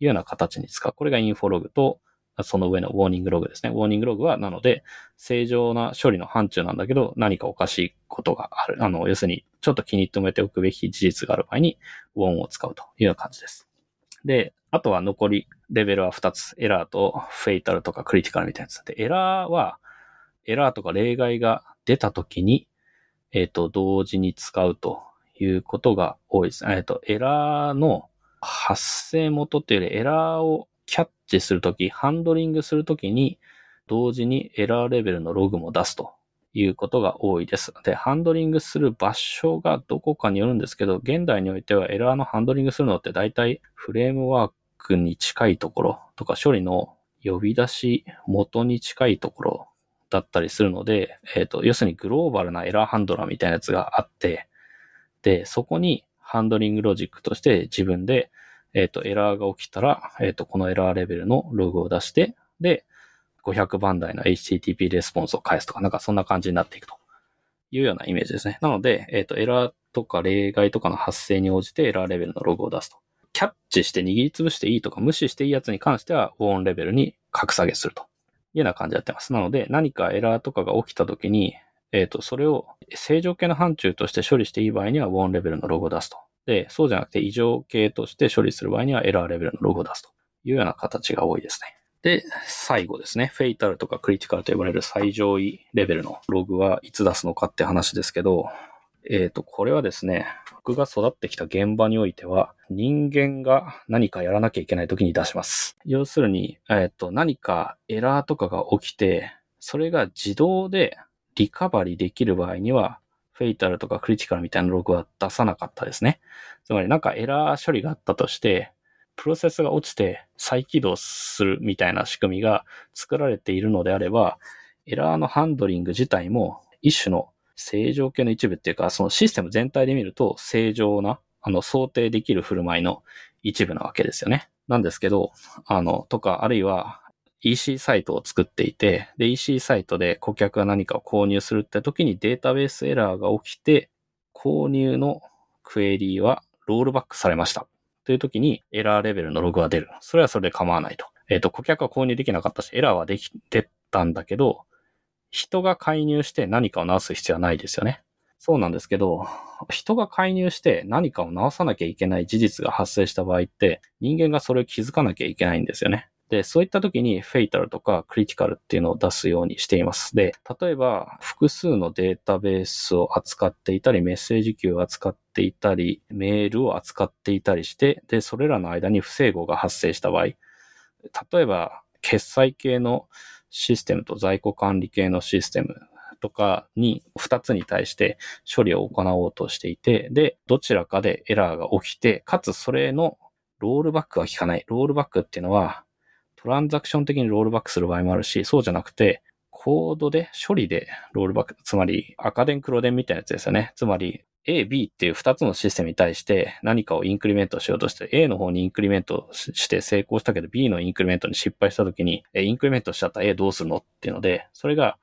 いうような形に使う。これがインフォログとその上のウォーニングログですね。ウォーニングログは、なので、正常な処理の範疇なんだけど、何かおかしいことがある。あの、要するに、ちょっと気に留めておくべき事実がある場合に、ウォンを使うというような感じです。で、あとは残りレベルは2つ。エラーとフェイタルとかクリティカルみたいなやつ。で、エラーは、エラーとか例外が出たときに、えっ、ー、と、同時に使うということが多いです。えっ、ー、と、エラーの発生元っていうより、エラーをキャッチするとき、ハンドリングするときに、同時にエラーレベルのログも出すということが多いです。で、ハンドリングする場所がどこかによるんですけど、現代においてはエラーのハンドリングするのって大体フレームワークに近いところとか処理の呼び出し元に近いところだったりするので、えっ、ー、と、要するにグローバルなエラーハンドラーみたいなやつがあって、で、そこにハンドリングロジックとして自分でえっ、ー、と、エラーが起きたら、えっ、ー、と、このエラーレベルのログを出して、で、500番台の HTTP レスポンスを返すとか、なんかそんな感じになっていくというようなイメージですね。なので、えっ、ー、と、エラーとか例外とかの発生に応じてエラーレベルのログを出すと。キャッチして握りつぶしていいとか無視していいやつに関しては、ウォーンレベルに格下げするというような感じでやってます。なので、何かエラーとかが起きたときに、えっ、と、それを正常系の範疇として処理していい場合には、ウォンレベルのログを出すと。で、そうじゃなくて異常系として処理する場合には、エラーレベルのログを出すというような形が多いですね。で、最後ですね。フェイタルとかクリティカルと呼ばれる最上位レベルのログはいつ出すのかって話ですけど、えっ、と、これはですね、僕が育ってきた現場においては、人間が何かやらなきゃいけない時に出します。要するに、えっ、と、何かエラーとかが起きて、それが自動でリカバリできる場合には、フェイタルとかクリティカルみたいなログは出さなかったですね。つまりなんかエラー処理があったとして、プロセスが落ちて再起動するみたいな仕組みが作られているのであれば、エラーのハンドリング自体も一種の正常系の一部っていうか、そのシステム全体で見ると正常な、あの、想定できる振る舞いの一部なわけですよね。なんですけど、あの、とか、あるいは EC サイトを作っていて、で、EC サイトで顧客が何かを購入するって時にデータベースエラーが起きて、購入のクエリーはロールバックされました。という時にエラーレベルのログが出る。それはそれで構わないと。えっ、と、顧客は購入できなかったし、エラーはできてたんだけど、人が介入して何かを直す必要はないですよね。そうなんですけど、人が介入して何かを直さなきゃいけない事実が発生した場合って、人間がそれを気づかなきゃいけないんですよね。で、そういった時にフェイタルとかクリティカルっていうのを出すようにしています。で、例えば複数のデータベースを扱っていたり、メッセージ queue を扱っていたり、メールを扱っていたりして、で、それらの間に不整合が発生した場合、例えば決済系のシステムと在庫管理系のシステムとかに2つに対して処理を行おうとしていて、で、どちらかでエラーが起きて、かつそれのロールバックが効かない。ロールバックっていうのは、トランザクション的にロールバックする場合もあるし、そうじゃなくて、コードで処理でロールバック、つまり赤伝黒伝みたいなやつですよね。つまり A、B っていう2つのシステムに対して何かをインクリメントしようとして A の方にインクリメントして成功したけど B のインクリメントに失敗した時にインクリメントしちゃったら A どうするのっていうので、それが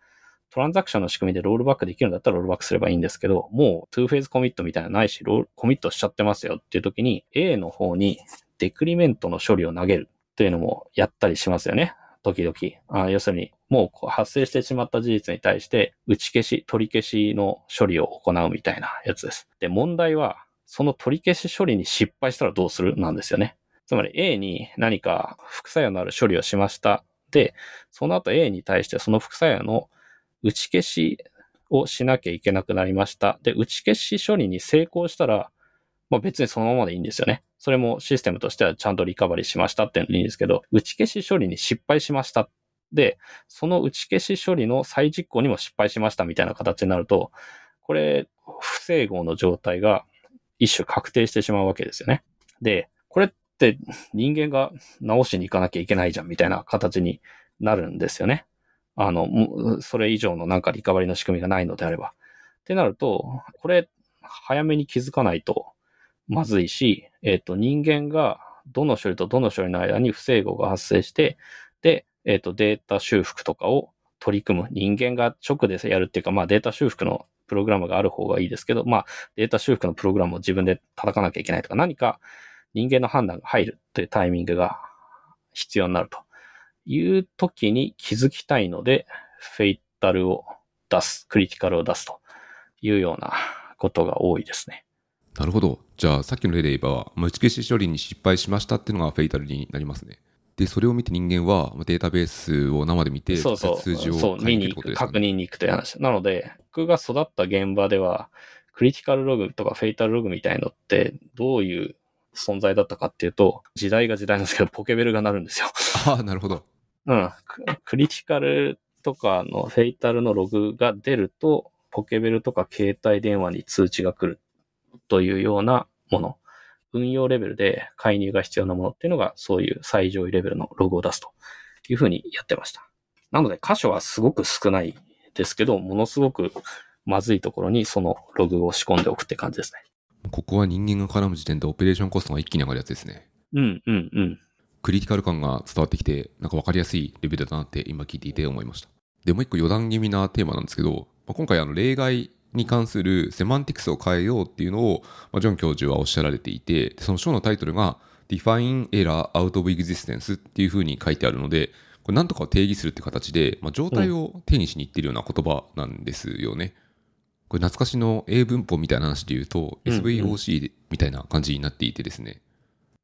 トランザクションの仕組みでロールバックできるんだったらロールバックすればいいんですけど、もう2フェーズコミットみたいなのないし、ロールコミットしちゃってますよっていう時に A の方にデクリメントの処理を投げるっていうのもやったりしますよね。時々。あ要するに、もうう発生してしまった事実に対して、打ち消し、取り消しの処理を行うみたいなやつです。で、問題は、その取り消し処理に失敗したらどうするなんですよね。つまり A に何か副作用のある処理をしました。で、その後 A に対してその副作用の打ち消しをしなきゃいけなくなりました。で、打ち消し処理に成功したら、まあ別にそのままでいいんですよね。それもシステムとしてはちゃんとリカバリーしましたっていうのでいいんですけど、打ち消し処理に失敗しました。で、その打ち消し処理の再実行にも失敗しましたみたいな形になると、これ、不整合の状態が一種確定してしまうわけですよね。で、これって人間が直しに行かなきゃいけないじゃんみたいな形になるんですよね。あの、それ以上のなんかリカバリーの仕組みがないのであれば。ってなると、これ、早めに気づかないとまずいし、えっ、と、人間がどの処理とどの処理の間に不整合が発生して、で、えっ、と、データ修復とかを取り組む。人間が直でやるっていうか、まあデータ修復のプログラムがある方がいいですけど、まあデータ修復のプログラムを自分で叩かなきゃいけないとか、何か人間の判断が入るというタイミングが必要になるという時に気づきたいので、フェイタルを出す、クリティカルを出すというようなことが多いですね。なるほど。じゃあ、さっきの例で言えば、まあ打ち消し処理に失敗しましたっていうのがフェイタルになりますね。で、それを見て人間はまあデータベースを生で見て、そうそう。数字を見に行く、確認に行くという話。なので、僕が育った現場では、クリティカルログとかフェイタルログみたいのって、どういう存在だったかっていうと、時代が時代なんですけど、ポケベルが鳴るんですよ。ああ、なるほど。うん。ククリティカルとかのフェイタルのログが出ると、ポケベルとか携帯電話に通知が来るというようなもの。運用レベルで介入が必要なものっていうのが、そういう最上位レベルのログを出すというふうにやってました。なので、箇所はすごく少ないですけど、ものすごくまずいところにそのログを仕込んでおくって感じですね。ここは人間が絡む時点でオペレーションコストが一気に上がるやつですね。うん、うん、うん。クリティカル感が伝わってきて、なんか分かりやすいレベルだなって今聞いていて思いました。で、もう一個余談気味なテーマなんですけど、まあ、今回あの例外に関するセマンティクスを変えようっていうのを、まあ、ジョン教授はおっしゃられていて、その章のタイトルが Define Error Out of Existence っていう風に書いてあるので、これ何とかを定義するって形で、まあ、状態を定義しにいってるような言葉なんですよね。これ懐かしの英文法みたいな話で言うと、うんうん SVOC みたいな感じになっていてですね。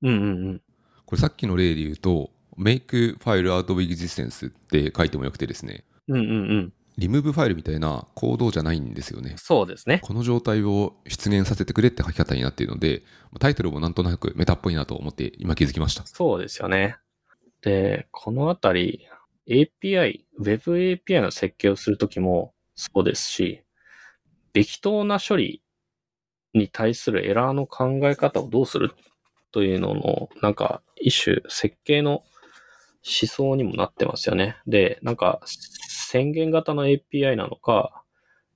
うんうんうん。これさっきの例で言うと、make file out of existence って書いてもよくてですね、うんうんうん。リムーブファイルみたいなコードじゃないんですよね。そうですね。この状態を出現させてくれって書き方になっているので、タイトルもなんとなくメタっぽいなと思って今気づきました。そうですよね。で、このあたり、API、Web API の設計をするときもそうですし、べき当な処理に対するエラーの考え方をどうするというのの、なんか一種設計の思想にもなってますよね。で、なんか宣言型の API なのか、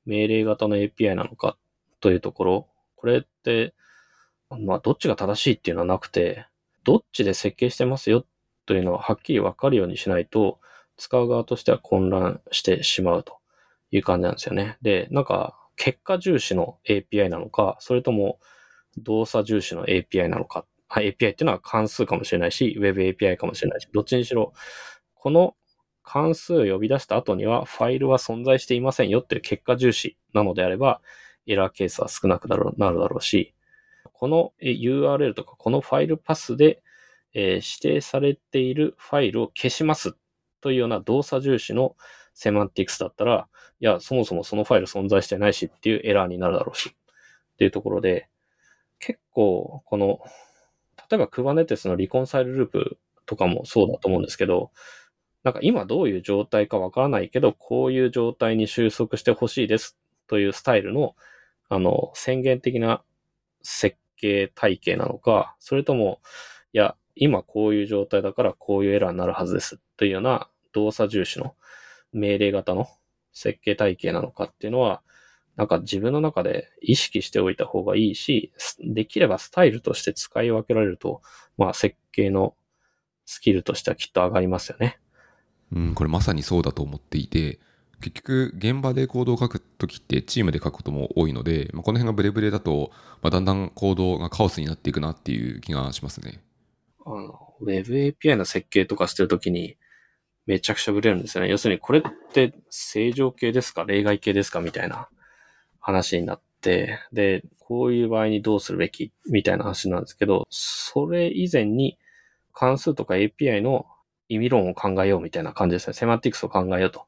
命令型の API なのかというところ、これって、まあどっちが正しいっていうのはなくて、どっちで設計してますよというのははっきりわかるようにしないと、使う側としては混乱してしまうという感じなんですよね。で、なんか、結果重視の API なのか、それとも動作重視の API なのか。API っていうのは関数かもしれないし、Web API かもしれないし、どっちにしろ、この関数を呼び出した後にはファイルは存在していませんよっていう結果重視なのであれば、エラーケースは少なくなるなるだろうし、この URL とかこのファイルパスで、えー指定されているファイルを消しますというような動作重視のセマンティクスだったら、いや、そもそもそのファイル存在してないしっていうエラーになるだろうし、っていうところで、結構、この、例えば Kubernetes のリコンサイルループとかもそうだと思うんですけど、なんか今どういう状態かわからないけど、こういう状態に収束してほしいですというスタイルの、あの、宣言的な設計体系なのか、それとも、いや、今こういう状態だからこういうエラーになるはずですというような動作重視の命令型の設計体系なのかっていうのは、なんか自分の中で意識しておいた方がいいし、できればスタイルとして使い分けられると、まあ設計のスキルとしてはきっと上がりますよね。うん、これまさにそうだと思っていて、結局現場でコードを書くときってチームで書くことも多いので、まあ、この辺がブレブレだと、まあ、だんだんコードがカオスになっていくなっていう気がしますね。あの、Web API の設計とかしてるときに、めちゃくちゃブレるんですよね。要するに、これって正常形ですか？例外形ですか？みたいな話になって、で、こういう場合にどうするべき？みたいな話なんですけど、それ以前に関数とか API の意味論を考えようみたいな感じですね。セマンティクスを考えようと。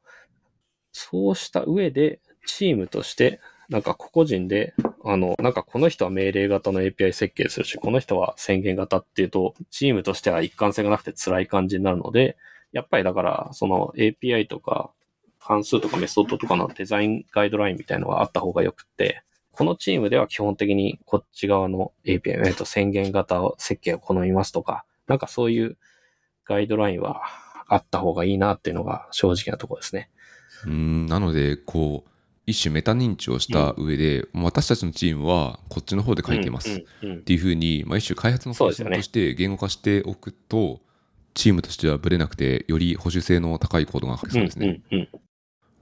そうした上で、チームとして、なんか個々人で、あの、なんかこの人は命令型の API 設計するし、この人は宣言型っていうと、チームとしては一貫性がなくて辛い感じになるので、やっぱりだから、その API とか関数とかメソッドとかのデザインガイドラインみたいのがあった方がよくって、このチームでは基本的にこっち側の API、えっと宣言型設計を好みますとか、なんかそういうガイドラインはあった方がいいなっていうのが正直なところですね。うん、なので、こう、一種メタ認知をした上で、私たちのチームはこっちの方で書いてます。っうんうんうんていうふうに、まあ、一種開発の方針として言語化しておくと、チームとしてはブレなくて、より保守性の高いコードが書けそうですね。うんうんうん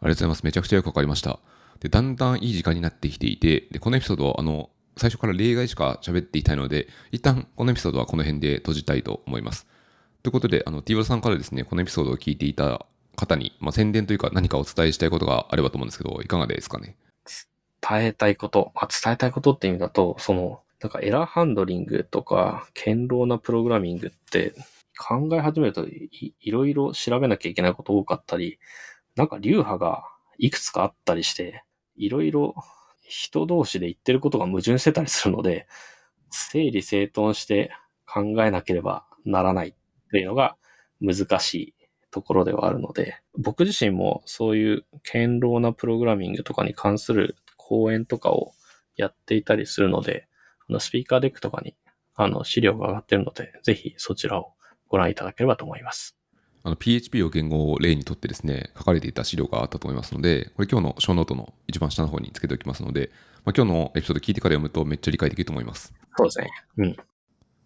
ありがとうございます。めちゃくちゃよくわかりました。で、だんだんいい時間になってきていて、で、このエピソードは、あの、最初から例外しか喋っていたいので、一旦このエピソードはこの辺で閉じたいと思います。ということで、あの、T ワさんからですね、このエピソードを聞いていた方に、まあ、宣伝というか何かお伝えしたいことがあればと思うんですけど、いかがですかね？伝えたいこと、まあ、伝えたいことって意味だと、その、なんかエラーハンドリングとか、堅牢なプログラミングって考え始めるといいろいろ調べなきゃいけないこと多かったり、なんか流派がいくつかあったりして、いろいろ人同士で言ってることが矛盾してたりするので、整理整頓して考えなければならないていうのが難しいところではあるので、僕自身もそういう堅牢なプログラミングとかに関する講演とかをやっていたりするので、あのスピーカーデックとかにあの資料が上がってるので、ぜひそちらをご覧いただければと思います。あの PHP を言語を例にとってですね、書かれていた資料があったと思いますので、これ今日のショーノートの一番下の方につけておきますので、まあ、今日のエピソード聞いてから読むとめっちゃ理解できると思います。そうですね。うん。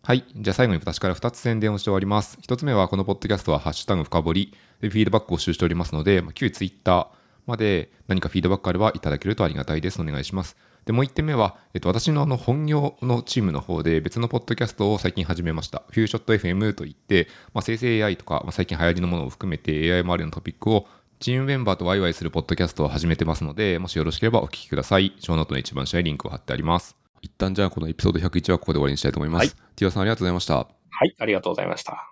はい。じゃあ最後に私から2つ宣伝をしております。1つ目はこのポッドキャストはハッシュタグ深掘りでフィードバックを募集しておりますので、まあ、旧 Twitter まで何かフィードバックあればいただけるとありがたいです。お願いします。で、もう1点目は、えっと、私のあの本業のチームの方で別のポッドキャストを最近始めました。フューショット FM といって、まあ、生成 AI とか、まあ、最近流行りのものを含めて AI 周りのトピックをチームメンバーとワイワイするポッドキャストを始めてますので、もしよろしければお聞きください。ショーノートの一番下にリンクを貼ってあります。一旦じゃあこのエピソード101はここで終わりにしたいと思います。はいティオさんありがとうございました。はい、ありがとうございました。